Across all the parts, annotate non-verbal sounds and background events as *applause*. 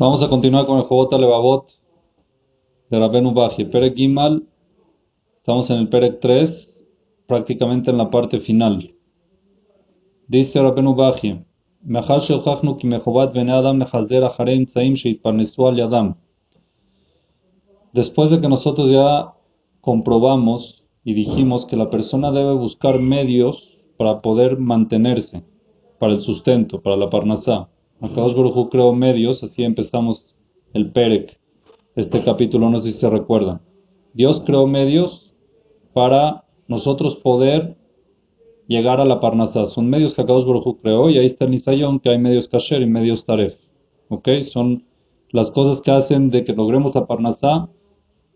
Vamos a continuar con el Jobot Levavot de Rabenu Baji. Perek Gimal, estamos en el Perek 3, prácticamente en la parte final. Dice Rabenu Baji, Después de que nosotros ya comprobamos y dijimos que la persona debe buscar medios para poder mantenerse, para el sustento, para la parnasá. Akadosh Baruj creó medios, así empezamos el Perek, este capítulo, no sé si se recuerdan. Dios creó medios para nosotros poder llegar a la Parnasá. Son medios que Akadosh Baruj creó y ahí está el Nisayón, que hay medios Kasher y medios Taref. ¿Ok? Son las cosas que hacen de que logremos la Parnasá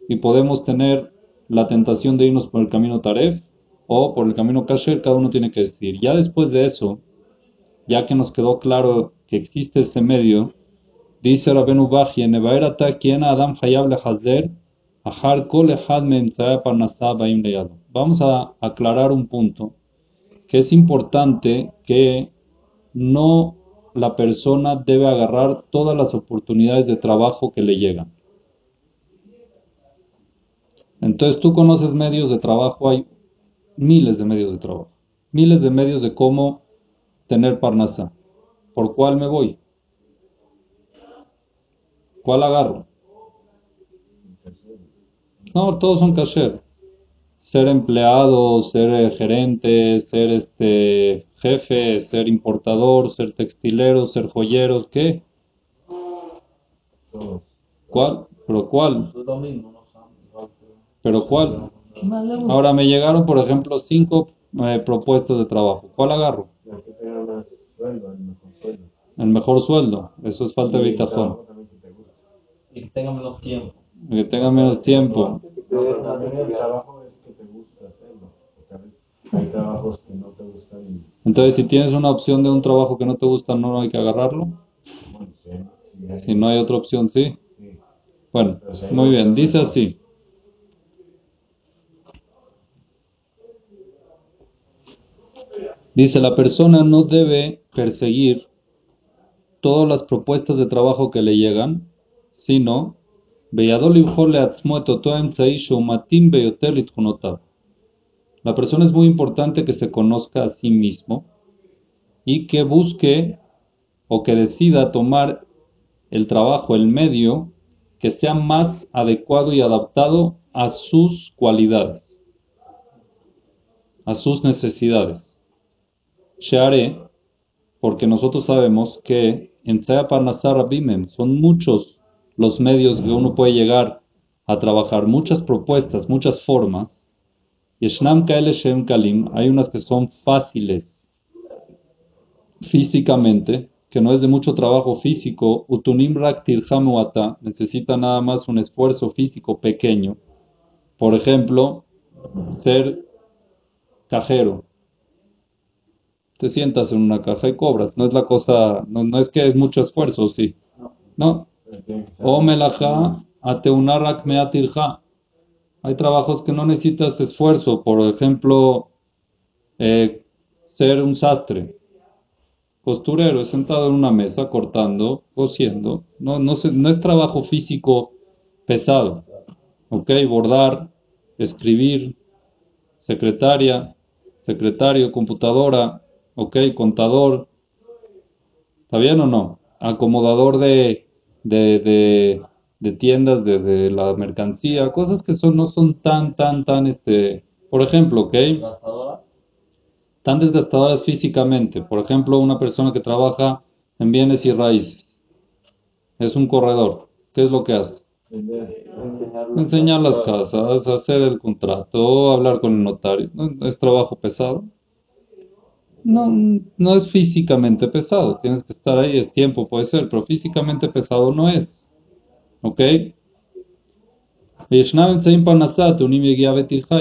y podemos tener la tentación de irnos por el camino Taref o por el camino Kasher, cada uno tiene que decir. Ya después de eso, ya que nos quedó claro existe ese medio, dice Rabenu Baji, en quien Adam Hayab Lehazer, Ahar Kol Ehad Vamos a aclarar un punto, que es importante que no la persona debe agarrar todas las oportunidades de trabajo que le llegan. Entonces tú conoces medios de trabajo, hay miles de medios de trabajo, miles de medios de cómo tener parnasa. ¿Por cuál me voy? ¿Cuál agarro? No, todos son kasher. Ser empleado, ser eh, gerente, ser este jefe, ser importador, ser textilero, ser joyero, ¿qué? ¿Cuál? ¿Pero cuál? ¿Pero cuál? Ahora me llegaron, por ejemplo, cinco eh, propuestas de trabajo. ¿Cuál agarro? El mejor sueldo. Eso es falta de bitajón. Y que tenga menos tiempo. Y que tenga menos tiempo. Entonces, si tienes una opción de un trabajo que no te gusta, no hay que agarrarlo. Si no hay otra opción, sí. Bueno, muy bien. Dice así. Dice, la persona no debe perseguir todas las propuestas de trabajo que le llegan, sino la persona es muy importante que se conozca a sí mismo y que busque o que decida tomar el trabajo, el medio que sea más adecuado y adaptado a sus cualidades, a sus necesidades. Sheare, porque nosotros sabemos que en Tzaya Parnasar Bimem son muchos los medios que uno puede llegar a trabajar, muchas propuestas, muchas formas. Yeshnam Kaele Shem Kalim, hay unas que son fáciles físicamente, que no es de mucho trabajo físico. Utunim Rak necesita nada más un esfuerzo físico pequeño. Por ejemplo, ser cajero, te sientas en una caja y cobras. No es la cosa, no, es que es mucho esfuerzo, sí. No. O melaja ateunarak meatirja. Hay trabajos que no necesitas esfuerzo. Por ejemplo, eh, ser un sastre. Costurero, es sentado en una mesa cortando, cosiendo. No, no, no es trabajo físico pesado. ¿Ok? Bordar, escribir, secretaria, secretario, computadora, ok, contador, ¿está bien o no? Acomodador de, de, de, tiendas, de, la mercancía, cosas que son, no son tan, tan, tan, este, por ejemplo, ok, tan desgastadoras físicamente. Por ejemplo, una persona que trabaja en bienes y raíces, es un corredor, ¿qué es lo que hace? Enseñar las casas, hacer el contrato, hablar con el notario. ¿Es trabajo pesado? No, no es físicamente pesado. Tienes que estar ahí, es tiempo, puede ser, pero físicamente pesado no es. ¿Ok?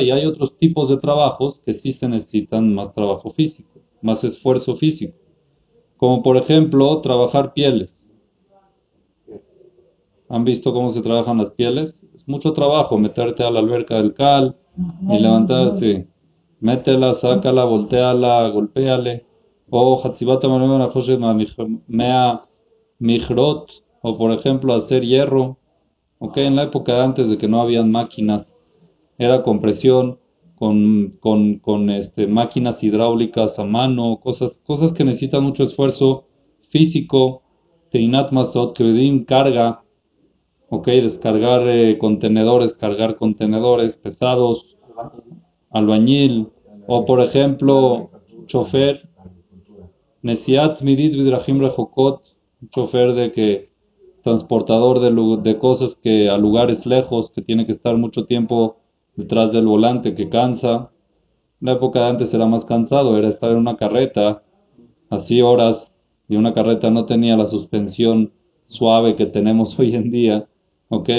Y hay otros tipos de trabajos que sí se necesitan más trabajo físico, más esfuerzo físico. Como por ejemplo, trabajar pieles. ¿Han visto cómo se trabajan las pieles? Es mucho trabajo meterte a la alberca del cal y levantarse métela, sácala, volteala, golpéale. O Hatzibata Mea Mijrot, o por ejemplo hacer hierro, ok, en la época antes de que no habían máquinas, era compresión con, con, con este, máquinas hidráulicas a mano, cosas, cosas que necesitan mucho esfuerzo físico, teinat masot, kredim, carga, ok, descargar eh, contenedores, cargar contenedores pesados, albañil, o por ejemplo, chofer, nesiat midit rejokot, chofer de que transportador de, de cosas que a lugares lejos, que tiene que estar mucho tiempo detrás del volante, que cansa. La época de antes era más cansado, era estar en una carreta, así horas, y una carreta no tenía la suspensión suave que tenemos *laughs* hoy en día, ¿ok?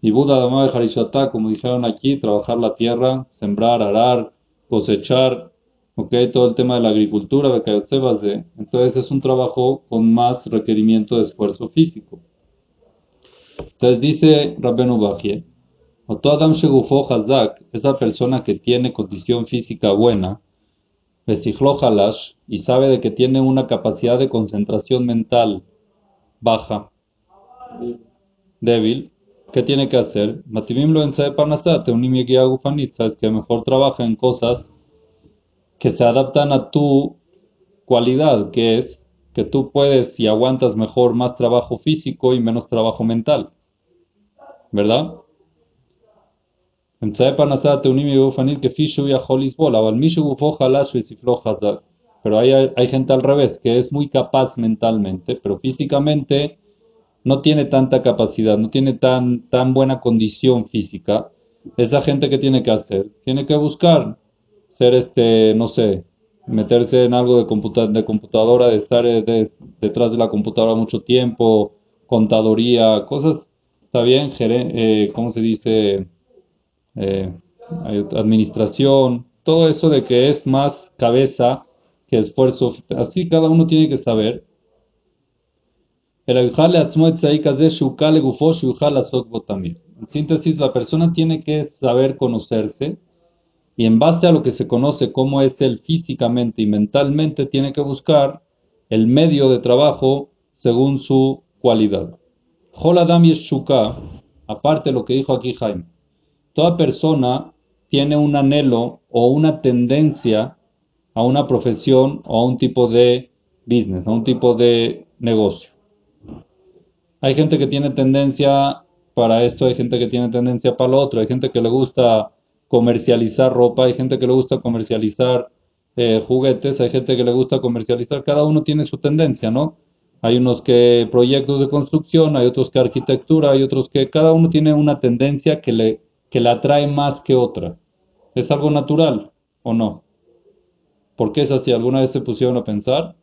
Y Buda de Harishatá, como dijeron aquí, trabajar la tierra, sembrar, arar, cosechar, ¿ok? Todo el tema de la agricultura, de entonces es un trabajo con más requerimiento de esfuerzo físico. Entonces dice Rabbenu Bajie, Adam Shegufo Hazak, esa persona que tiene condición física buena, Halash, y sabe de que tiene una capacidad de concentración mental baja, débil, ¿qué tiene que hacer? Mativim lo Gufanit, sabes que mejor trabaja en cosas que se adaptan a tu cualidad, que es que tú puedes y aguantas mejor más trabajo físico y menos trabajo mental. ¿verdad? Pero hay, hay gente al revés, que es muy capaz mentalmente, pero físicamente no tiene tanta capacidad, no tiene tan, tan buena condición física. Esa gente que tiene que hacer, tiene que buscar ser este, no sé, meterse en algo de, de computadora, de estar eh, detrás de la computadora mucho tiempo, contaduría, cosas está bien, eh, ¿cómo se dice? Eh, administración, todo eso de que es más cabeza que esfuerzo. Así cada uno tiene que saber. En síntesis, la persona tiene que saber conocerse y en base a lo que se conoce cómo es él físicamente y mentalmente, tiene que buscar el medio de trabajo según su cualidad. Joladam Yeshuka, aparte de lo que dijo aquí Jaime, toda persona tiene un anhelo o una tendencia a una profesión o a un tipo de business, a un tipo de negocio. Hay gente que tiene tendencia para esto, hay gente que tiene tendencia para lo otro, hay gente que le gusta comercializar ropa, hay gente que le gusta comercializar eh, juguetes, hay gente que le gusta comercializar, cada uno tiene su tendencia, ¿no? Hay unos que proyectos de construcción, hay otros que arquitectura, hay otros que cada uno tiene una tendencia que le, que le atrae más que otra. ¿Es algo natural o no? ¿Por qué es así? ¿Alguna vez se pusieron a pensar?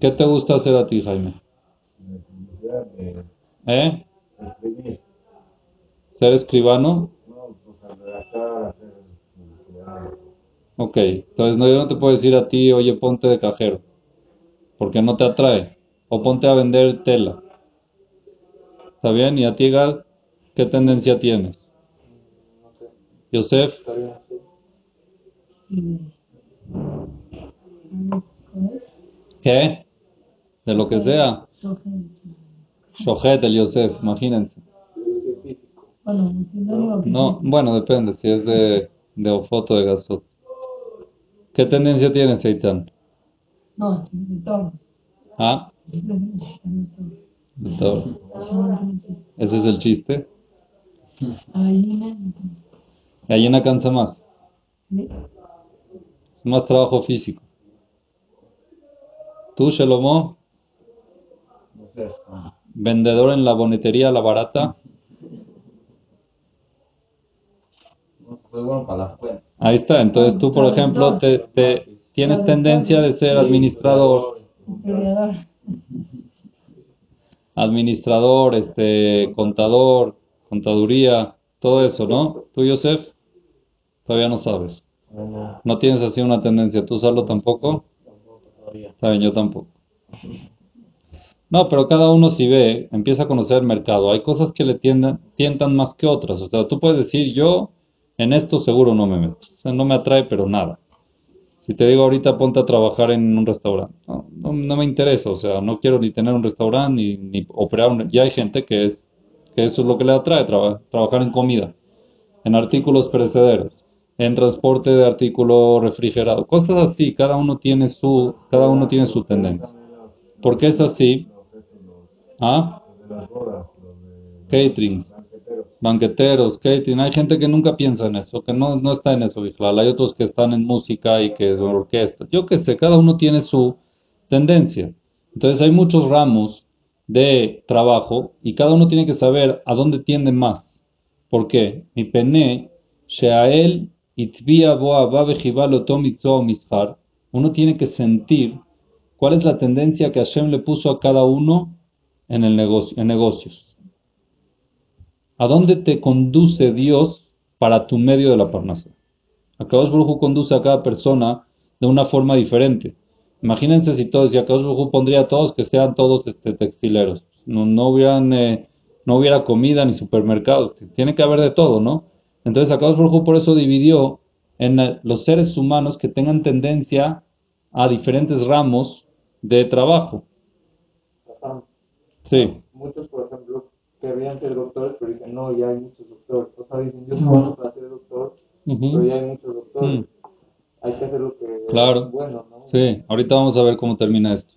¿Qué te gusta hacer a ti, Jaime? ¿Eh? ¿Ser escribano? Ok, entonces no, yo no te puedo decir a ti, oye, ponte de cajero porque no te atrae. O ponte a vender tela. ¿Está bien? ¿Y a ti, Gad, qué tendencia tienes? Yosef. ¿Qué? De lo que sea. Shohet, el Yosef, imagínense. No, bueno, depende si es de, de foto de gasot. ¿Qué tendencia tienes, Eitan? No, de todos. ¿Ah? De todos. ¿Ese es el chiste? Gallina cansa más. Sí. Es más trabajo físico. ¿Tú, Shelomo? Vendedor en la bonetería La Barata. Ahí está, entonces tú, por ejemplo, te, te, tienes tendencia de ser administrador. Administrador, este, contador, contaduría, todo eso, ¿no? Tú, Joseph, todavía no sabes. No tienes así una tendencia. ¿Tú, Salo, tampoco? Está bien, yo tampoco. No, pero cada uno si ve, empieza a conocer el mercado. Hay cosas que le tiendan, tientan más que otras. O sea, tú puedes decir, yo en esto seguro no me meto. O sea, no me atrae, pero nada. Si te digo ahorita ponte a trabajar en un restaurante, no, no, me interesa, o sea, no quiero ni tener un restaurante ni, ni operar un... Ya hay gente que es que eso es lo que le atrae, traba- trabajar en comida, en artículos perecederos, en transporte de artículo refrigerado, cosas así, cada uno tiene su, cada uno tiene su tendencia. ¿Por qué es así? ¿Ah? Caterings, banqueteros, catering, hay gente que nunca piensa en eso, que no, no está en eso, Bijlal. hay otros que están en música y que son orquesta, yo qué sé, cada uno tiene su tendencia. Entonces hay muchos ramos de trabajo y cada uno tiene que saber a dónde tiende más. ¿Por qué? Mi pene, sheael, itzvia boa. Uno tiene que sentir cuál es la tendencia que Hashem le puso a cada uno en el negocio, en negocios. ¿A dónde te conduce Dios para tu medio de la parnasa? Akadosh Baruj Hu conduce a cada persona de una forma diferente. Imagínense si todos, si Hu pondría a todos que sean todos este, textileros. No, no, hubieran, eh, no hubiera comida ni supermercados. Tiene que haber de todo, ¿no? Entonces Akadosh Baruj Hu por eso dividió en eh, los seres humanos que tengan tendencia a diferentes ramos de trabajo. Sí. Muchos, por ejemplo, querrían ser doctores, pero dicen, no, ya hay muchos doctores. O sea, dicen, yo trabajo para ser doctor, pero ya hay muchos doctores. Mm. Hay que hacer lo que Claro. es bueno, ¿no? Sí, ahorita vamos a ver cómo termina esto.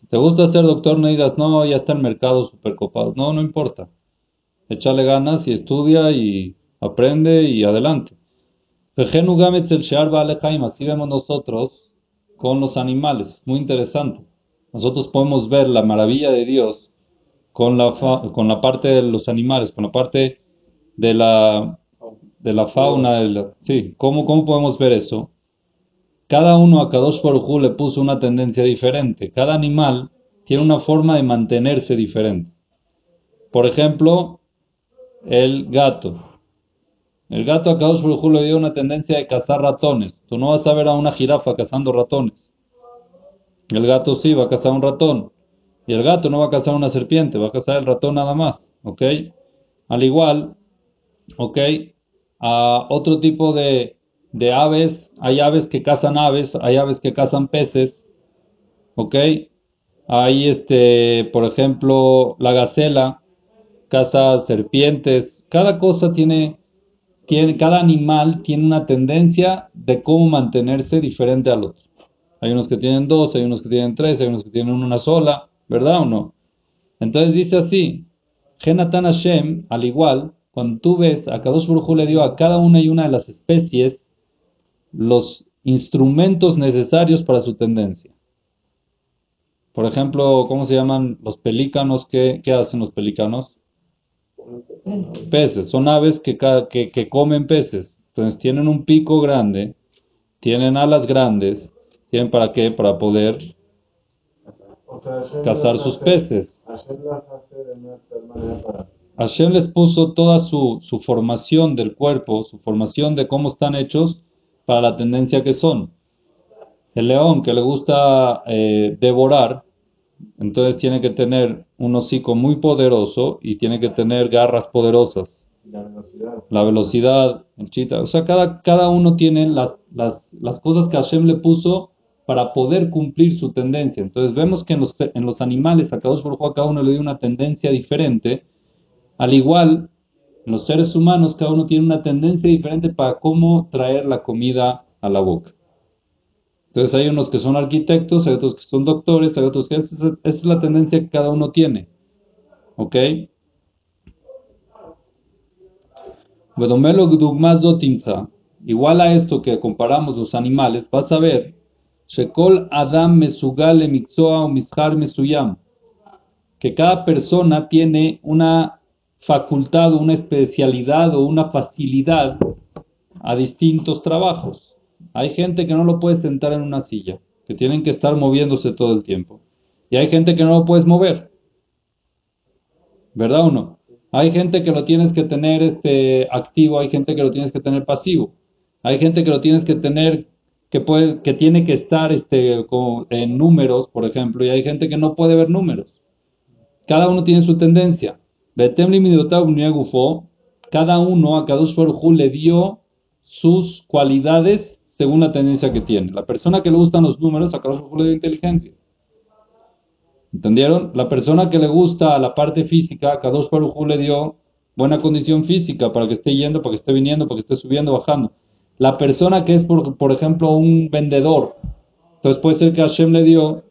Si te gusta ser doctor, no digas, no, ya está el mercado super copado. No, no importa. Échale ganas y estudia y aprende y adelante. Así vemos nosotros con los animales. Muy interesante. Nosotros podemos ver la maravilla de Dios con la, con la parte de los animales, con la parte de la, de la fauna. sí, ¿cómo, ¿cómo podemos ver eso? Cada uno a Kadosh Baruj le puso una tendencia diferente. Cada animal tiene una forma de mantenerse diferente. Por ejemplo, el gato. El gato a Kadosh Baruj le dio una tendencia de cazar ratones. Tú no vas a ver a una jirafa cazando ratones. El gato sí va a cazar un ratón. Y el gato no va a cazar una serpiente, va a cazar el ratón nada más. ¿Ok? Al igual, ¿ok? A otro tipo de, aves, hay aves que cazan aves, hay aves que cazan peces, ¿ok? Hay este, por ejemplo, la gacela caza serpientes, cada cosa tiene, tiene, cada animal tiene una tendencia de cómo mantenerse diferente al otro. Hay unos que tienen dos, hay unos que tienen tres, hay unos que tienen una sola, ¿verdad o no? Entonces dice así, Genatan Hashem, al igual, cuando tú ves, a Kadosh Baruj Hu le dio a cada una y una de las especies los instrumentos necesarios para su tendencia. Por ejemplo, ¿cómo se llaman los pelícanos? ¿Qué, hacen los pelícanos? Peces, son aves que, que comen peces. Entonces tienen un pico grande, tienen alas grandes, tienen para qué? Para poder cazar sus peces. Hashem. Hashem les puso toda su, su formación del cuerpo, su formación de cómo están hechos para la tendencia que son. El león que le gusta eh, devorar, entonces tiene que tener un hocico muy poderoso y tiene que tener garras poderosas. la velocidad. La velocidad, el chita, o sea, cada, cada uno tiene las, las, las cosas que Hashem le puso para poder cumplir su tendencia. Entonces vemos que en los, en los animales, a Kadosh Baruj a cada uno le dio una tendencia diferente. Al igual, en los seres humanos, cada uno tiene una tendencia diferente para cómo traer la comida a la boca. Entonces hay unos que son arquitectos, hay otros que son doctores, hay otros que esa es, la tendencia que cada uno tiene. ¿Ok? Igual a esto que comparamos los animales, vas a ver, Shekol Adam Mesugale Mixoa o Mesuyam, que cada persona tiene una facultad una especialidad o una facilidad a distintos trabajos. Hay gente que no lo puede sentar en una silla, que tienen que estar moviéndose todo el tiempo. Y hay gente que no lo puedes mover. ¿Verdad o no? Hay gente que lo tienes que tener este, activo, hay gente que lo tienes que tener pasivo. Hay gente que lo tienes que tener que tiene que estar este, en números, por ejemplo, y hay gente que no puede ver números. Cada uno tiene su tendencia. Cada uno a Kadosh Baruj Hu le dio sus cualidades según la tendencia que tiene. La persona que le gustan los números, a Baruj le dio inteligencia. ¿Entendieron? La persona que le gusta la parte física, a Kadosh Baruj le dio buena condición física para que esté yendo, para que esté viniendo, para que esté subiendo, bajando. La persona que es, por, por ejemplo, un vendedor, entonces puede ser que Hashem le dio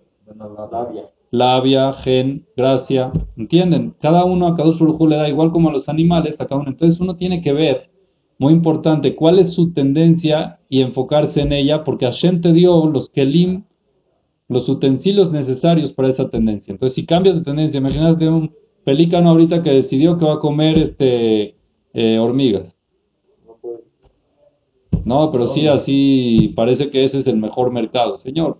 labia, gen, gracia, ¿entienden? Cada uno a Kadosh Baruj le da igual como a los animales, a cada uno. Entonces uno tiene que ver, muy importante, cuál es su tendencia y enfocarse en ella, porque Hashem te dio los kelim los utensilios necesarios para esa tendencia. Entonces, si cambias de tendencia, imagínate un pelícano ahorita que decidió que va a comer este eh, hormigas. No, pero sí, así parece que ese es el mejor mercado. Señor,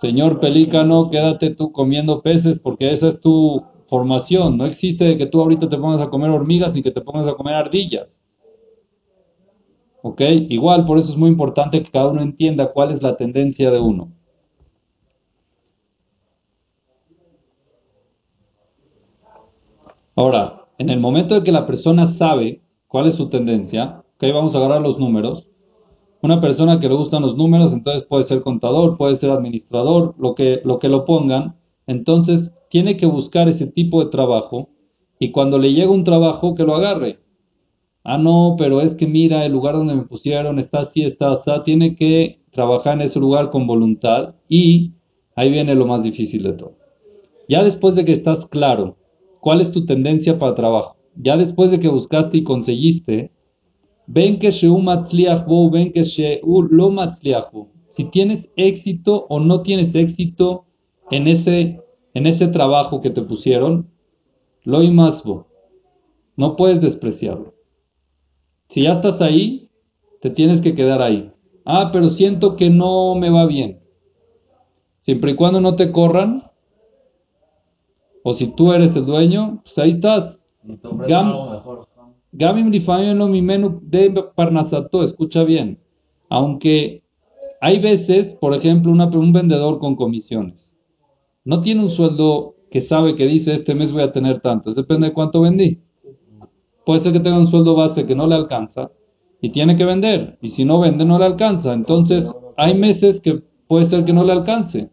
señor pelícano, quédate tú comiendo peces porque esa es tu formación. No existe que tú ahorita te pongas a comer hormigas ni que te pongas a comer ardillas. ¿Ok? Igual, por eso es muy importante que cada uno entienda cuál es la tendencia de uno. Ahora, en el momento de que la persona sabe cuál es su tendencia, que vamos a agarrar los números. Una persona que le gustan los números, entonces puede ser contador, puede ser administrador, lo que lo, que lo pongan. Entonces, tiene que buscar ese tipo de trabajo y cuando le llega un trabajo, que lo agarre. Ah, no, pero es que mira, el lugar donde me pusieron está así, está así. Tiene que trabajar en ese lugar con voluntad y ahí viene lo más difícil de todo. Ya después de que estás claro ¿Cuál es tu tendencia para trabajo? Ya después de que buscaste y conseguiste, ven que ven que lo Si tienes éxito o no tienes éxito en ese, en ese trabajo que te pusieron, lo. No puedes despreciarlo. Si ya estás ahí, te tienes que quedar ahí. Ah, pero siento que no me va bien. Siempre y cuando no te corran, o si tú eres el dueño, pues ahí estás. Gamim no mi menú de Parnasato, escucha bien. Aunque hay veces, por ejemplo, un vendedor con comisiones. No tiene un sueldo que sabe que dice este mes voy a tener tanto. Depende de cuánto vendí. Puede ser que tenga un sueldo base que no le alcanza y tiene que vender. Y si no vende, no le alcanza. Entonces, hay meses que puede ser que no le alcance.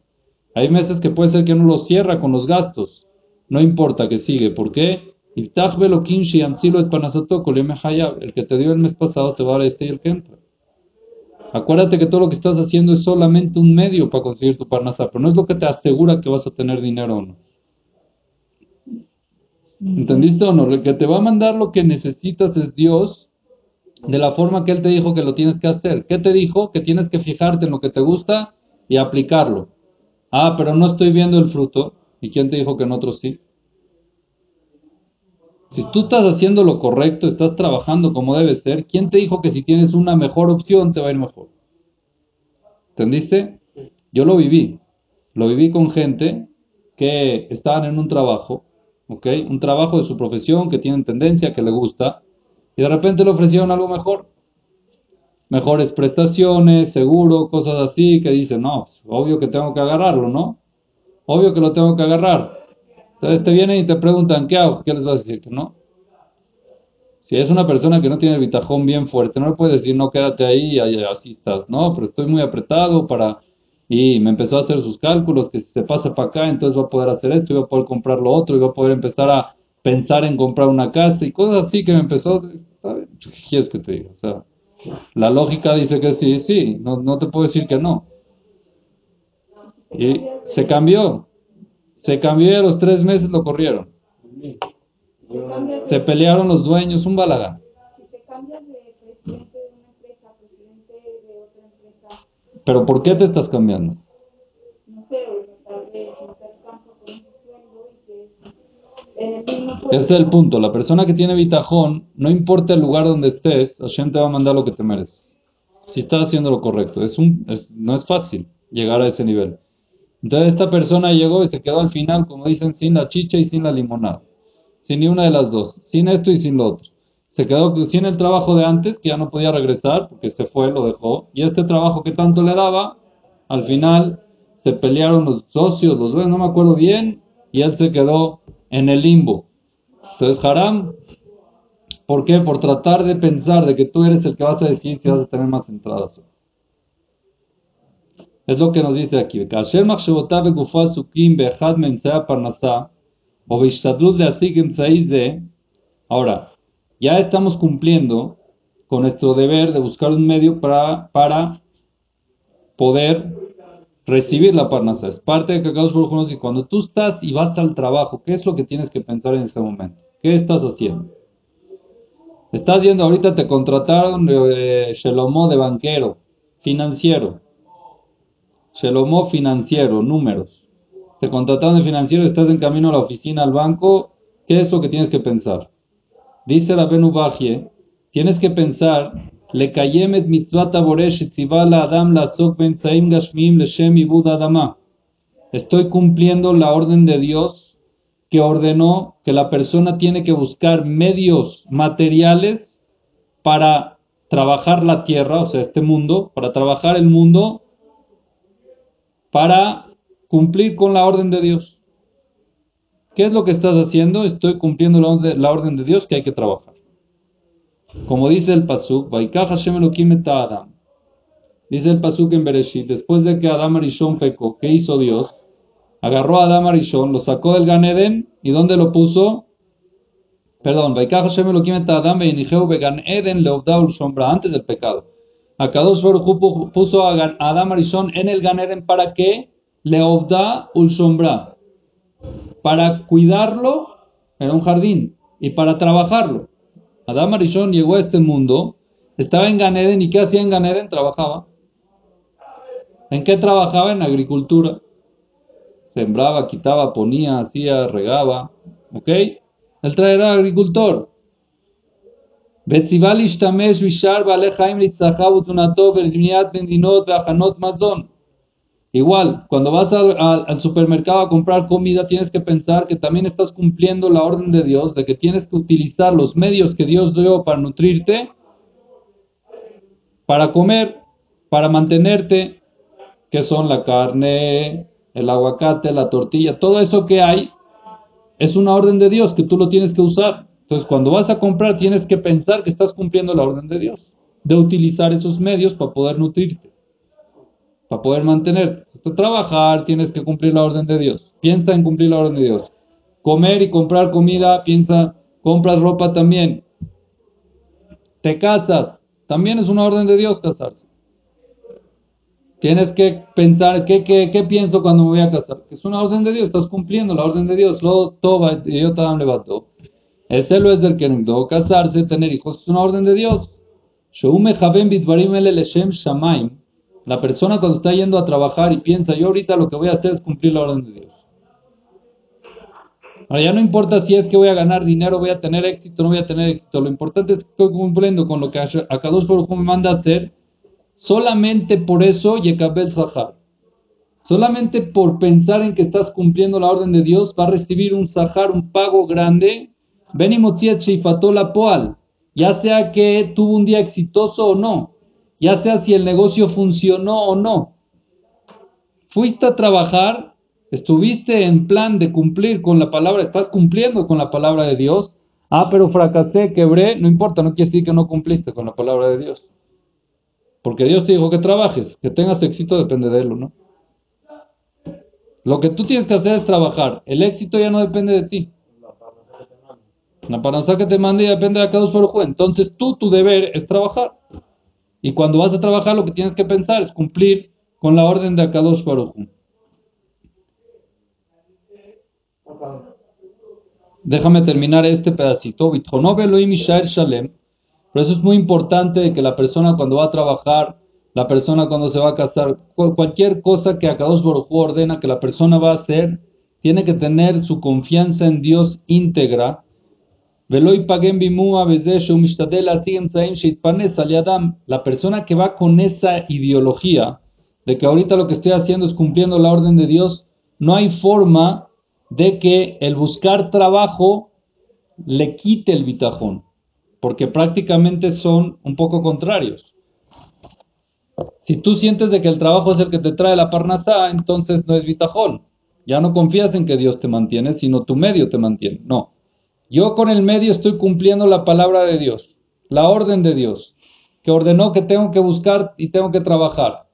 Hay meses que puede ser que no lo cierra con los gastos. No importa que sigue. ¿Por qué? El que te dio el mes pasado te va a dar este y el que entra. Acuérdate que todo lo que estás haciendo es solamente un medio para conseguir tu parnasa, pero no es lo que te asegura que vas a tener dinero o no. ¿Entendiste o no? El que te va a mandar lo que necesitas es Dios de la forma que Él te dijo que lo tienes que hacer. ¿Qué te dijo? Que tienes que fijarte en lo que te gusta y aplicarlo. Ah, pero no estoy viendo el fruto. ¿Y quién te dijo que en otros sí? Si tú estás haciendo lo correcto, estás trabajando como debe ser, ¿quién te dijo que si tienes una mejor opción te va a ir mejor? ¿Entendiste? Yo lo viví. Lo viví con gente que estaban en un trabajo, ¿ok? Un trabajo de su profesión, que tienen tendencia, que le gusta, y de repente le ofrecieron algo mejor. Mejores prestaciones, seguro, cosas así, que dicen, no, pues, obvio que tengo que agarrarlo, ¿no? Obvio que lo tengo que agarrar. Entonces te vienen y te preguntan, ¿qué hago? ¿Qué les vas a decir? No. Si es una persona que no tiene el bitajón bien fuerte, no le puedes decir, no, quédate ahí y así estás. No, pero estoy muy apretado para... Y me empezó a hacer sus cálculos, que si se pasa para acá, entonces va a poder hacer esto, y va a poder comprar lo otro, y va a poder empezar a pensar en comprar una casa y cosas así que me empezó... ¿Qué quieres que te diga? O sea, la lógica dice que sí, sí, no, no te puedo decir que no. Y se cambió. Se cambió y a los tres meses lo corrieron. Se pelearon los dueños, un balagán. ¿Pero por qué te estás cambiando? Ese es el punto. La persona que tiene bitajón, no importa el lugar donde estés, Hashem te va a mandar lo que te mereces. Si estás haciendo lo correcto. Es un, no es fácil llegar a ese nivel. Entonces esta persona llegó y se quedó al final, como dicen, sin la chicha y sin la limonada. Sin ni una de las dos. Sin esto y sin lo otro. Se quedó sin el trabajo de antes, que ya no podía regresar, porque se fue, lo dejó. Y este trabajo que tanto le daba, al final se pelearon los socios, los dueños, no me acuerdo bien, y él se quedó en el limbo. Entonces, Haram, ¿por qué? Por tratar de pensar de que tú eres el que vas a decir si vas a tener más entradas. Es lo que nos dice aquí. Ahora, ya estamos cumpliendo con nuestro deber de buscar un medio para, para poder recibir la parnasa. Es parte de que y Cuando tú estás y vas al trabajo, ¿qué es lo que tienes que pensar en ese momento? ¿Qué estás haciendo? Estás yendo, ahorita te contrataron eh, Shelomó de banquero, financiero. Shelomó financiero, números. Te contrataron de financiero, estás en camino a la oficina, al banco. ¿Qué es lo que tienes que pensar? Dice la Benubajie, tienes que pensar, le kayemet mitzvata adam la sok ben saim gashmim leshem ibud adama. Estoy cumpliendo la orden de Dios que ordenó que la persona tiene que buscar medios materiales para trabajar la tierra, o sea, este mundo, para trabajar el mundo, para cumplir con la orden de Dios. ¿Qué es lo que estás haciendo? Estoy cumpliendo la orden de Dios que hay que trabajar. Como dice el Pasuk, Adam. Dice el Pasuk en Bereshit, después de que Adam Arishon pecó, ¿qué hizo Dios? Agarró a Adam Arishon, lo sacó del Ganeden y ¿dónde lo puso? Perdón, Adam Eden antes del pecado. Puso a Adam en el Ganeden para qué? Leovda ul Sombra. Para cuidarlo, era un jardín, y para trabajarlo. Adam Arishon llegó a este mundo, estaba en Ganeden y ¿qué hacía en Ganeden? Trabajaba. ¿En qué trabajaba? En agricultura. Sembraba, quitaba, ponía, hacía, regaba. ¿Ok? Él era agricultor. Igual, cuando vas al, supermercado a comprar comida, tienes que pensar que también estás cumpliendo la orden de Dios, de que tienes que utilizar los medios que Dios dio para nutrirte, para comer, para mantenerte, que son la carne, el aguacate, la tortilla, todo eso que hay, es una orden de Dios que tú lo tienes que usar. Entonces, cuando vas a comprar, tienes que pensar que estás cumpliendo la orden de Dios, de utilizar esos medios para poder nutrirte para poder mantener. Trabajar, tienes que cumplir la orden de Dios. Piensa en cumplir la orden de Dios. Comer y comprar comida, piensa, compras ropa también. Te casas, también es una orden de Dios casarse. Tienes que pensar, ¿qué, qué, qué pienso cuando me voy a casar? Es una orden de Dios, estás cumpliendo la orden de Dios. Lo toba, yo te levanto. Ese lo es del que no casarse, tener hijos, es una orden de Dios. La persona cuando está yendo a trabajar y piensa, yo ahorita lo que voy a hacer es cumplir la orden de Dios. Ahora ya no importa si es que voy a ganar dinero, voy a tener éxito, no voy a tener éxito. Lo importante es que estoy cumpliendo con lo que Akadosh Baruj me manda a hacer. Solamente por eso Yekabel Sahar. Solamente por pensar en que estás cumpliendo la orden de Dios, va a recibir un Sahar, un pago grande. Benimotziet Sheifatola Poal. Ya sea que tuvo un día exitoso o no ya sea si el negocio funcionó o no. Fuiste a trabajar, estuviste en plan de cumplir con la palabra, estás cumpliendo con la palabra de Dios. Ah, pero fracasé, quebré, no importa, no quiere decir que no cumpliste con la palabra de Dios. Porque Dios te dijo que trabajes, que tengas éxito depende de él, ¿no? Lo que tú tienes que hacer es trabajar. El éxito ya no depende de ti. La panza que te mande ya depende de cada uno. Entonces tú, tu deber es trabajar. Y cuando vas a trabajar, lo que tienes que pensar es cumplir con la orden de Akadosh Baruch Déjame terminar este pedacito. Shalem. Por eso es muy importante que la persona cuando va a trabajar, la persona cuando se va a casar, cualquier cosa que Akadosh Baruch ordena que la persona va a hacer, tiene que tener su confianza en Dios íntegra la persona que va con esa ideología de que ahorita lo que estoy haciendo es cumpliendo la orden de Dios, no hay forma de que el buscar trabajo le quite el bitajón, porque prácticamente son un poco contrarios. Si tú sientes de que el trabajo es el que te trae la parnasá, entonces no es bitajón. Ya no confías en que Dios te mantiene, sino tu medio te mantiene. No. Yo con el medio estoy cumpliendo la palabra de Dios, la orden de Dios, que ordenó que tengo que buscar y tengo que trabajar.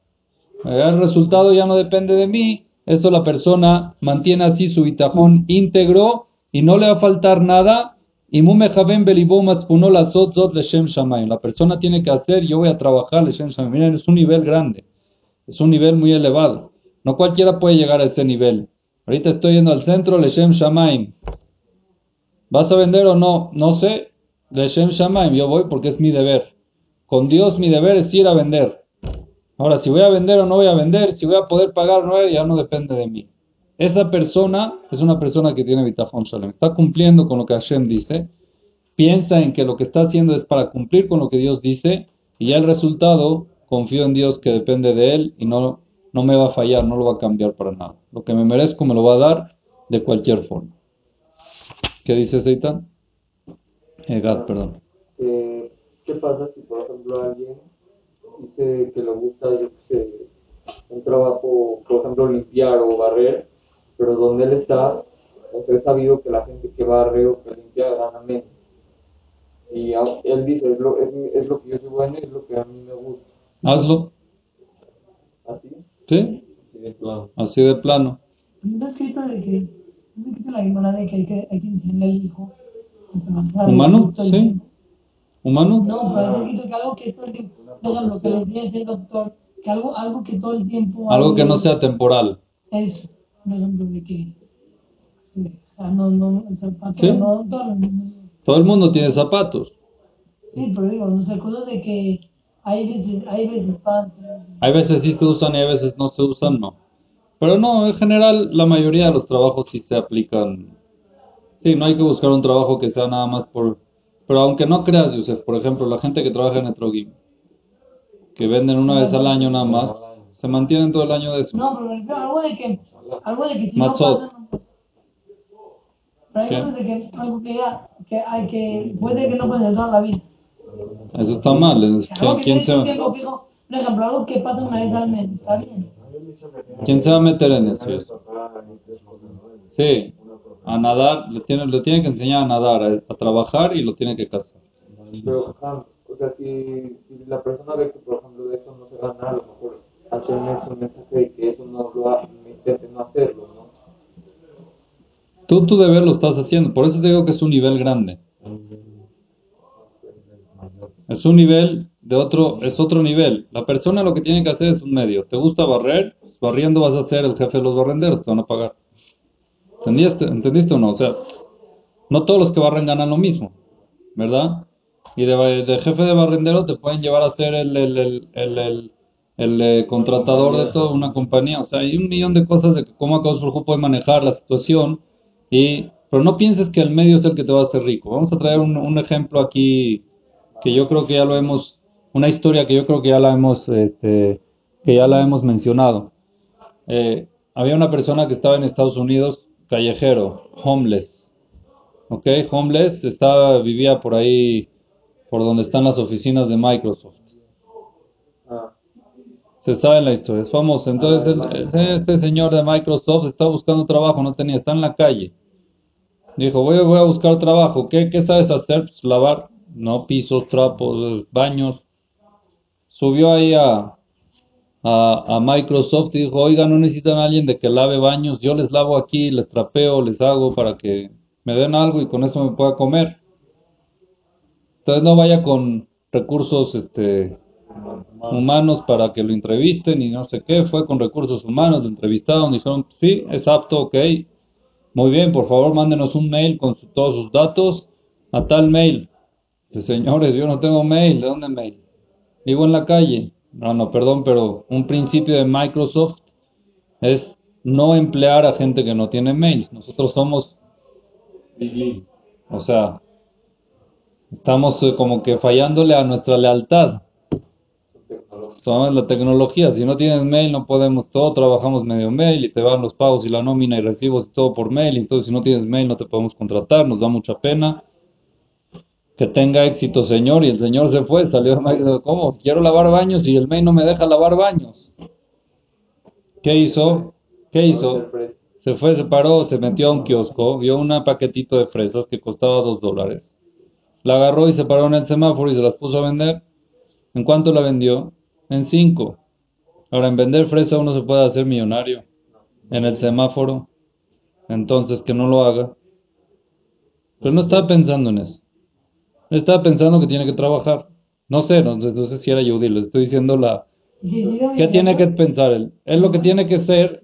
El resultado ya no depende de mí. Esto la persona mantiene así su bitajón íntegro y no le va a faltar nada. Y la persona tiene que hacer, yo voy a trabajar. Miren, es un nivel grande, es un nivel muy elevado. No cualquiera puede llegar a ese nivel. Ahorita estoy yendo al centro leshem shamayim. ¿Vas a vender o no? No sé. Leshem shamayim, yo voy porque es mi deber. Con Dios mi deber es ir a vender. Ahora, si voy a vender o no voy a vender, si voy a poder pagar o no, ya no depende de mí. Esa persona es una persona que tiene Bitajón Shalem. Está cumpliendo con lo que Hashem dice. Piensa en que lo que está haciendo es para cumplir con lo que Dios dice. Y ya el resultado, confío en Dios que depende de Él y no, no me va a fallar, no lo va a cambiar para nada. Lo que me merezco me lo va a dar de cualquier forma. ¿Qué dice Seitan? Egat, perdón. Eh, ¿Qué pasa si, por ejemplo, alguien dice que le gusta, yo qué sé, un trabajo, por ejemplo, limpiar o barrer, pero donde él está, entonces es sabido que la gente que barre o que limpia gana menos. Y él dice, es lo, es, es lo que yo soy bueno y es lo que a mí me gusta. Hazlo. ¿Así? ¿Sí? Así de plano. Así de plano. No está escrito de que, está escrito en la Gemara de que hay que, hay que enseñarle al hijo trabajar. ¿Humano? Sí. ¿Humano? No, pero escrito que algo que todo el tiempo, por ejemplo, que le enseñe a ser doctor, que algo, algo que todo el tiempo. Algo que no sea temporal. Eso, por ejemplo, de que. Sí, o sea, no, no, el zapato, Sí. no, todo, Todo el mundo tiene zapatos. Sí, pero digo, no sé, cosas de que hay veces, hay veces pasa. Hay veces sí se usan y hay veces no se usan, no. Pero no, en general la mayoría de los trabajos sí se aplican. Sí, no hay que buscar un trabajo que sea nada más por... Pero aunque no creas, Yusef, por ejemplo, la gente que trabaja en Etrogim, que venden una vez al año nada más, se mantienen todo el año de eso. No, pero algo de que, algo de que si Matzot. no pasa, no pasa. Pero hay ¿Qué? cosas de que, algo que ya, que hay que, puede que no pase toda la vida. Eso está mal. es- Algo ¿Quién, que quién se, tiempo fijo, por ejemplo, algo que pasa una vez al mes, está bien. Quién se va a meter en eso? Sí, a nadar, le tiene, le tiene que enseñar a nadar, a, a trabajar y lo tiene que casar. Pero, o sea, si, si la persona ve que, por ejemplo, de eso no se gana, a lo mejor es un mensaje de que eso no lo ha, intente no hacerlo, ¿no? Tú tu deber lo estás haciendo, por eso te digo que es un nivel grande. Es un nivel de otro, es otro nivel. La persona lo que tiene que hacer es un medio. ¿Te gusta barrer? Barriendo vas a ser el jefe de los barrenderos, te van a pagar. ¿Entendiste, ¿Entendiste o no? O sea, no todos los que barren ganan lo mismo, ¿verdad? Y de, jefe de barrendero te pueden llevar a ser el, el, el, el, eh, contratador de toda una compañía. O sea, hay un millón de cosas de cómo Akadosh Baruj puede manejar la situación. Y, pero no pienses que el medio es el que te va a hacer rico. Vamos a traer un, un ejemplo aquí que yo creo que ya lo hemos, una historia que yo creo que ya la hemos, este, que ya la hemos mencionado. Eh, había una persona que estaba en Estados Unidos, callejero, homeless. ¿Ok? Homeless, estaba, vivía por ahí, por donde están las oficinas de Microsoft. Ah, Se sabe la historia, es famoso. Entonces, el- ese- este señor de Microsoft estaba buscando trabajo, no tenía, está en la calle. Dijo, voy, voy a buscar trabajo. ¿Qué, qué sabes hacer? Pues lavar, no, pisos, trapos, baños. Subió ahí a, a, Microsoft y dijo, oiga, no necesitan a alguien de que lave baños. Yo les lavo aquí, les trapeo, les hago para que me den algo y con eso me pueda comer. Entonces no vaya con recursos, este, humanos para que lo entrevisten y no sé qué, fue con recursos humanos, lo entrevistaron, dijeron, sí, es apto, ok, muy bien, por favor mándenos un mail con su- todos sus datos a tal mail. Señores, yo no tengo mail, ¿de dónde mail? Vivo en la calle. No, no, perdón, pero un principio de Microsoft es no emplear a gente que no tiene mails. Nosotros somos, o sea, estamos eh, como que fallándole a nuestra lealtad. Somos la tecnología, si no tienes mail no podemos, todo trabajamos medio mail y te van los pagos y la nómina y recibos y todo por mail, entonces si no tienes mail no te podemos contratar, nos da mucha pena. Que tenga éxito, señor, y el señor se fue, salió de ¿cómo? Quiero lavar baños y el mail no me deja lavar baños. ¿Qué hizo? ¿Qué hizo? Se fue, se paró, se metió a un kiosco, vio un paquetito de fresas que costaba dos dólares. La agarró y se paró en el semáforo y se las puso a vender. ¿En cuánto la vendió? En cinco. Ahora, en vender fresa uno se puede hacer millonario. En el semáforo. Entonces, que no lo haga. Pero no estaba pensando en eso. Estaba pensando que tiene que trabajar. No sé, no, no sé si era Yehudi, le estoy diciendo la... ¿Qué tiene que pensar él? Él lo que tiene que ser,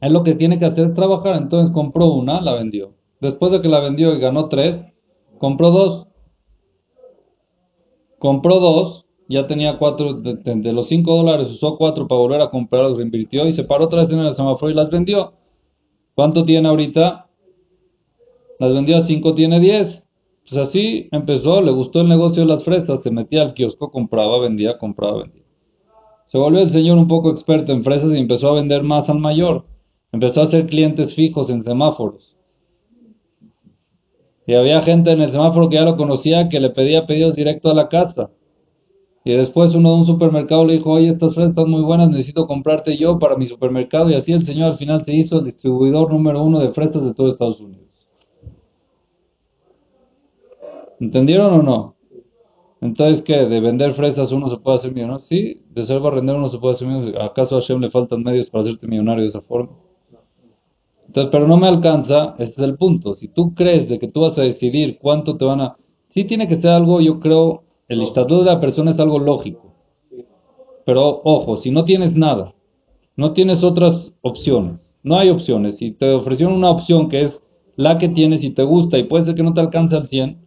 él lo que tiene que hacer es trabajar. Entonces compró una, la vendió. Después de que la vendió y ganó tres, compró dos. Compró dos, ya tenía cuatro, de, los cinco dólares usó cuatro para volver a comprar, los reinvirtió y se paró otra vez en el semáforo y las vendió. ¿Cuánto tiene ahorita? Las vendió a cinco, tiene diez. Pues así empezó, le gustó el negocio de las fresas, se metía al kiosco, compraba, vendía, compraba, vendía. Se volvió el señor un poco experto en fresas y empezó a vender más al mayor. Empezó a hacer clientes fijos en semáforos. Y había gente en el semáforo que ya lo conocía que le pedía pedidos directo a la casa. Y después uno de un supermercado le dijo, oye, estas fresas están muy buenas, necesito comprarte yo para mi supermercado. Y así el señor al final se hizo el distribuidor número uno de fresas de todo Estados Unidos. ¿Entendieron o no? Entonces, ¿qué? ¿De vender fresas uno se puede hacer millonario? Sí, de ser barrendero uno se puede hacer millonario. ¿Acaso a Hashem le faltan medios para hacerte millonario de esa forma? Entonces, pero no me alcanza, ese es el punto. Si tú crees de que tú vas a decidir cuánto te van a... Sí tiene que ser algo, yo creo, el estatuto de la persona es algo lógico. Pero ojo, si no tienes nada, no tienes otras opciones, no hay opciones. Si te ofrecieron una opción que es la que tienes y te gusta y puede ser que no te alcance al 100,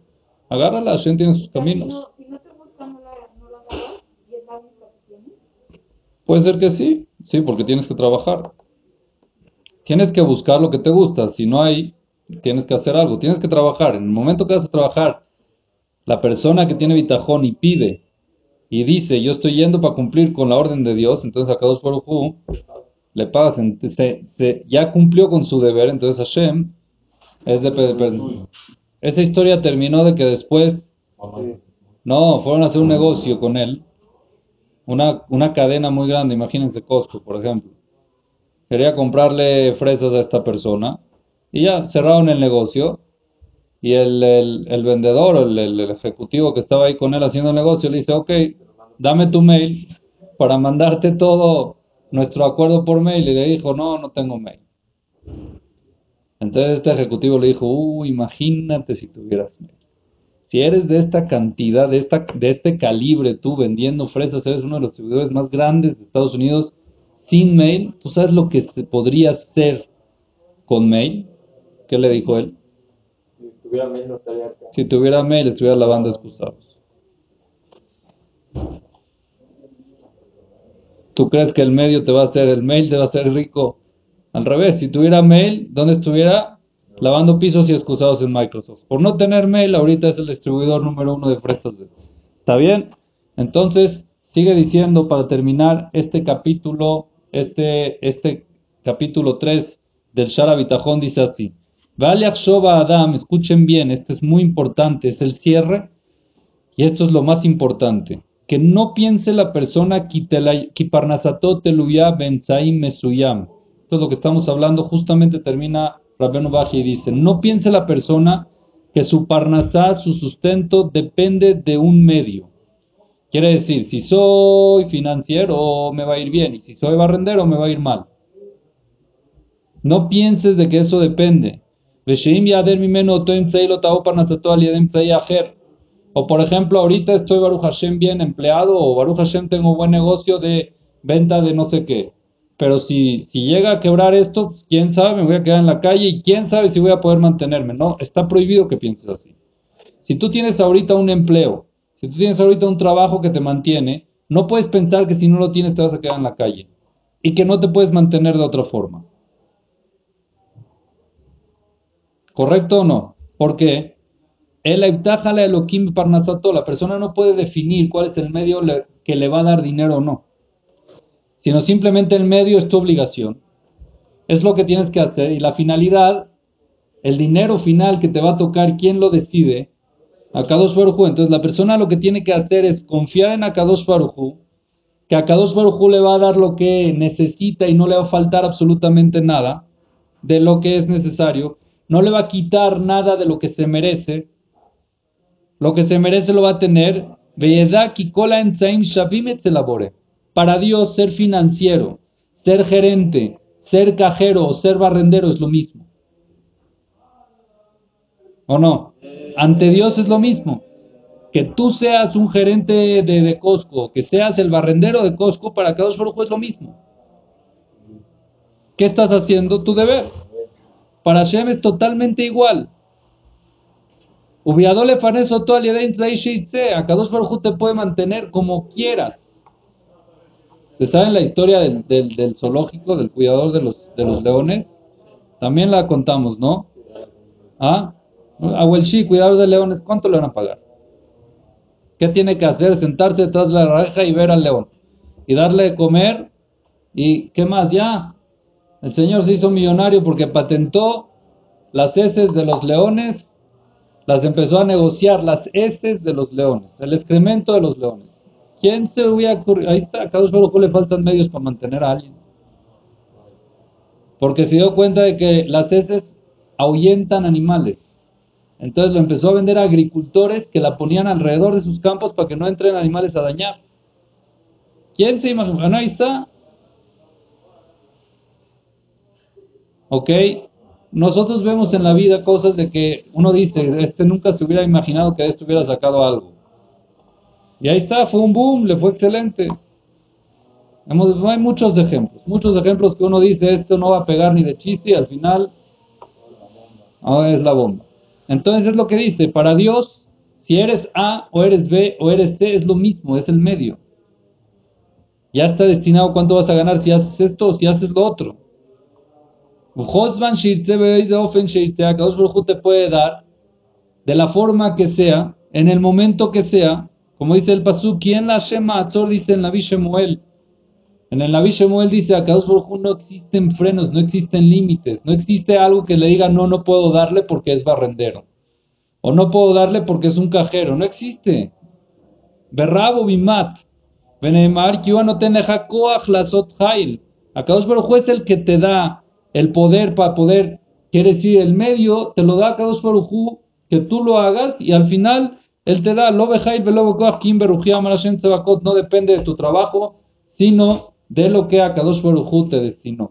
agárrala, Hashem tiene sus caminos. no, si no te gusta, no la, no la agarras y es la única que tienes. Puede ser que sí, sí, porque tienes que trabajar. Tienes que buscar lo que te gusta. Si no hay, tienes que hacer algo. Tienes que trabajar. En el momento que vas a trabajar, la persona que tiene bitajón y pide y dice, yo estoy yendo para cumplir con la orden de Dios, entonces a Kadosh Baruj le pagas, se, se- ya cumplió con su deber, entonces Hashem es de pe- pe- Esa historia terminó de que después, no, fueron a hacer un negocio con él, una, una cadena muy grande, imagínense Costco, por ejemplo. Quería comprarle fresas a esta persona y ya cerraron el negocio y el, el, el vendedor, el, el- el ejecutivo que estaba ahí con él haciendo el negocio le dice, ok, dame tu mail para mandarte todo nuestro acuerdo por mail y le dijo, no, no tengo mail. Entonces este ejecutivo le dijo, uh, imagínate si tuvieras mail. Si eres de esta cantidad, de, esta, de este calibre, tú vendiendo fresas, eres uno de los distribuidores más grandes de Estados Unidos, sin mail, ¿tú sabes lo que se podría hacer con mail? ¿Qué le dijo él? Si tuviera mail no estaría acá. Si tuviera mail, estuviera lavando excusados. ¿Tú crees que el medio te va a hacer, el mail te va a hacer rico? Al revés, si tuviera mail, ¿dónde estuviera? Lavando pisos y excusados en Microsoft. Por no tener mail, ahorita es el distribuidor número uno de fresas. ¿Está bien? Entonces, sigue diciendo para terminar este capítulo, este, este capítulo 3 del Shara Bitajón dice así. Vale Akshoba Adam, escuchen bien, esto es muy importante, es el cierre y esto es lo más importante. Que no piense la persona Kiparnasatot Teluya Benzaim Mesuyam. Esto es lo que estamos hablando, justamente termina Rabenu Baji y dice, no piense la persona que su parnasá, su sustento, depende de un medio. Quiere decir, si soy financiero me va a ir bien y si soy barrendero me va a ir mal. No pienses de que eso depende. O por ejemplo, ahorita estoy Baruch Hashem bien empleado o Baruch Hashem tengo buen negocio de venta de no sé qué. Pero si, si llega a quebrar esto, quién sabe, me voy a quedar en la calle y quién sabe si voy a poder mantenerme. No, está prohibido que pienses así. Si tú tienes ahorita un empleo, si tú tienes ahorita un trabajo que te mantiene, no puedes pensar que si no lo tienes te vas a quedar en la calle y que no te puedes mantener de otra forma. ¿Correcto o no? Porque el Elokim Elohim Parnasato, la persona no puede definir cuál es el medio que le va a dar dinero o no, sino simplemente el medio es tu obligación. Es lo que tienes que hacer y la finalidad, el dinero final que te va a tocar, ¿quién lo decide? Akadosh Baruj Entonces la persona lo que tiene que hacer es confiar en Akadosh Baruj que Akadosh Baruj le va a dar lo que necesita y no le va a faltar absolutamente nada de lo que es necesario, no le va a quitar nada de lo que se merece, lo que se merece lo va a tener, Ve'edá ki kol ha'emtzaim shavim etzel abore. Para Dios ser financiero, ser gerente, ser cajero o ser barrendero es lo mismo. ¿O no? Ante Dios es lo mismo. Que tú seas un gerente de, Costco, que seas el barrendero de Costco, para cada Baruj es lo mismo. ¿Qué estás haciendo? Tu deber. Para Hashem es totalmente igual. Ubiadole faneso todo a Kadosh Baruj te puede mantener como quieras. ¿Se saben la historia del, del, del, zoológico, del cuidador de los, de los leones? También la contamos, ¿no? ¿Ah? Abuelchi, cuidador de leones, ¿cuánto le van a pagar? ¿Qué tiene que hacer? Sentarse detrás de la reja y ver al león. Y darle de comer. ¿Y qué más? Ya. El Señor se hizo millonario porque patentó las heces de los leones. Las empezó a negociar, las heces de los leones. El excremento de los leones. ¿Quién se hubiera ocurrido? Ahí está, a cada uno le faltan medios para mantener a alguien. Porque se dio cuenta de que las heces ahuyentan animales. Entonces lo empezó a vender a agricultores que la ponían alrededor de sus campos para que no entren animales a dañar. ¿Quién se imagina? Ahí está. ¿Ok? Nosotros vemos en la vida cosas de que uno dice, este nunca se hubiera imaginado que de esto hubiera sacado algo. Y ahí está, fue un boom, le fue excelente. hay muchos ejemplos, muchos ejemplos que uno dice, esto no va a pegar ni de chiste y al final es la bomba. Entonces es lo que dice, para Dios, si eres A o eres B o eres C, es lo mismo, es el medio. Ya está destinado cuánto vas a ganar si haces esto o si haces lo otro. te puede dar de la forma que sea, en el momento que sea, como dice el Pasú, ¿quién la Shema Azor? Dice en Naví Shemuel. En el Naví Shemuel dice, a Kadosh no existen frenos, no existen límites, no existe algo que le diga, no, no puedo darle porque es barrendero. O no puedo darle porque es un cajero, no existe. Berrabo bimat. Benemar no teneja koach lasot hail. A Kadosh es el que te da el poder para poder, quiere decir, el medio, te lo da a Kadosh que tú lo hagas y al final él te da, no depende de tu trabajo, sino de lo que Akadosh Baruj te destinó.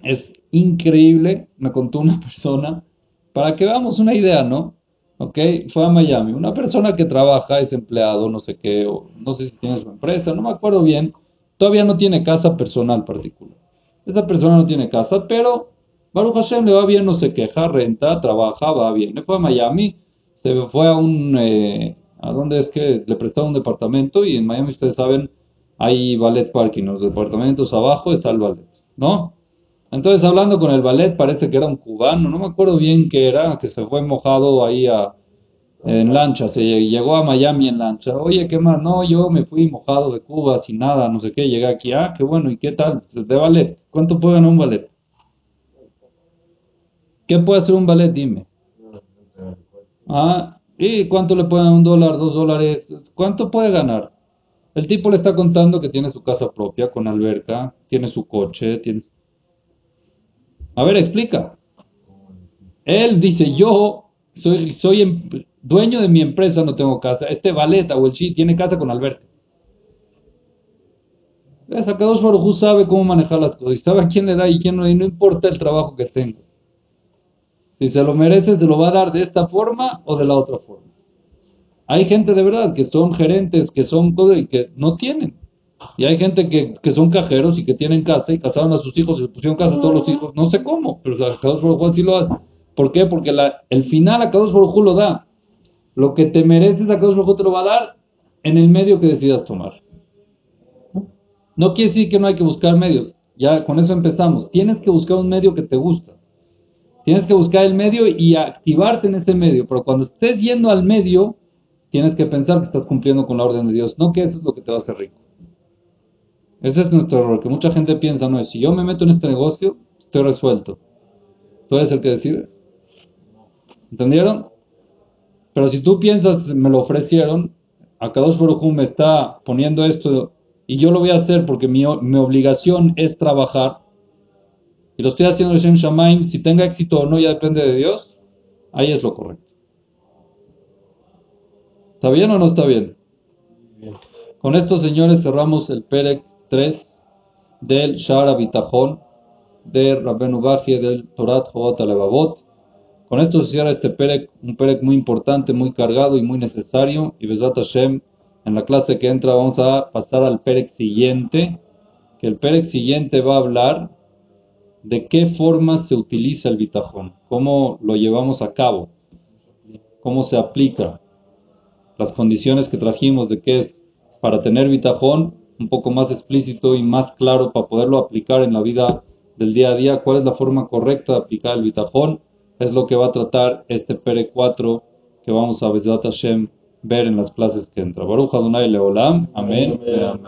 Es increíble, me contó una *laughs* persona, para que veamos una idea, ¿no? Ok, fue a Miami. Una persona que trabaja, es empleado, no sé qué, o no sé si tiene su empresa, no me acuerdo bien, todavía no tiene casa personal particular. Esa persona no tiene casa, pero Baruch le va bien, no se queja, renta, trabaja, va bien. Fue a Miami se fue a un, eh, ¿a dónde es que le prestaron un departamento? Y en Miami, ustedes saben, hay ballet parking, los departamentos abajo está el ballet, ¿no? Entonces, hablando con el ballet, parece que era un cubano, no me acuerdo bien qué era, que se fue mojado ahí a, en lancha, se llegó a Miami en lancha. Oye, ¿qué más? No, yo me fui mojado de Cuba sin nada, no sé qué, llegué aquí, ah, qué bueno, ¿y qué tal? De ballet, ¿cuánto puede ganar un ballet? ¿Qué puede hacer un ballet? Dime. Ah, ¿y cuánto le pueden un dólar, dos dólares? ¿Cuánto puede ganar? El tipo le está contando que tiene su casa propia con alberca, tiene su coche, tiene... A ver, explica. Él dice, yo soy, soy em, dueño de mi empresa, no tengo casa. Este Valeta o el Chi tiene casa con alberca. Sacados Barujú sabe cómo manejar las cosas y sabe a quién le da y quién no, y no importa el trabajo que tenga. Si se lo merece, se lo va a dar de esta forma o de la otra forma. Hay gente de verdad que son gerentes, que son y que no tienen. Y hay gente que, que, son cajeros y que tienen casa y casaron a sus hijos y pusieron casa a todos los hijos. No sé cómo, pero a Kadosh Baruj así lo hace. ¿Por qué? Porque la, el final a Kadosh Baruj lo da. Lo que te mereces a Kadosh Baruj te lo va a dar en el medio que decidas tomar. No quiere decir que no hay que buscar medios. Ya con eso empezamos. Tienes que buscar un medio que te gusta. Tienes que buscar el medio y activarte en ese medio. Pero cuando estés yendo al medio, tienes que pensar que estás cumpliendo con la orden de Dios, no que eso es lo que te va a hacer rico. Ese es nuestro error, que mucha gente piensa, no, si yo me meto en este negocio, estoy resuelto. Tú eres el que decides. ¿Entendieron? Pero si tú piensas, me lo ofrecieron, Akadosh Baruj me está poniendo esto y yo lo voy a hacer porque mi, mi obligación es trabajar, y lo estoy haciendo en Shamaim, si tenga éxito o no ya depende de Dios, ahí es lo correcto. ¿Está bien o no está bien? Con estos señores cerramos el Perec 3 del Shara Bitajón de Rabbenu Bajie del Torat Jobot Alevavot. Con esto se cierra este Perec, un Perec muy importante, muy cargado y muy necesario. Y Besat Hashem, en la clase que entra vamos a pasar al Perec siguiente, que el Perec siguiente va a hablar de qué forma se utiliza el bitajón, cómo lo llevamos a cabo, cómo se aplica, las condiciones que trajimos de qué es para tener bitajón un poco más explícito y más claro para poderlo aplicar en la vida del día a día, cuál es la forma correcta de aplicar el bitajón, es lo que va a tratar este Pere 4 que vamos a Besat Hashem ver en las clases que entra. Baruch Adonai Leolam. Amén. Amén.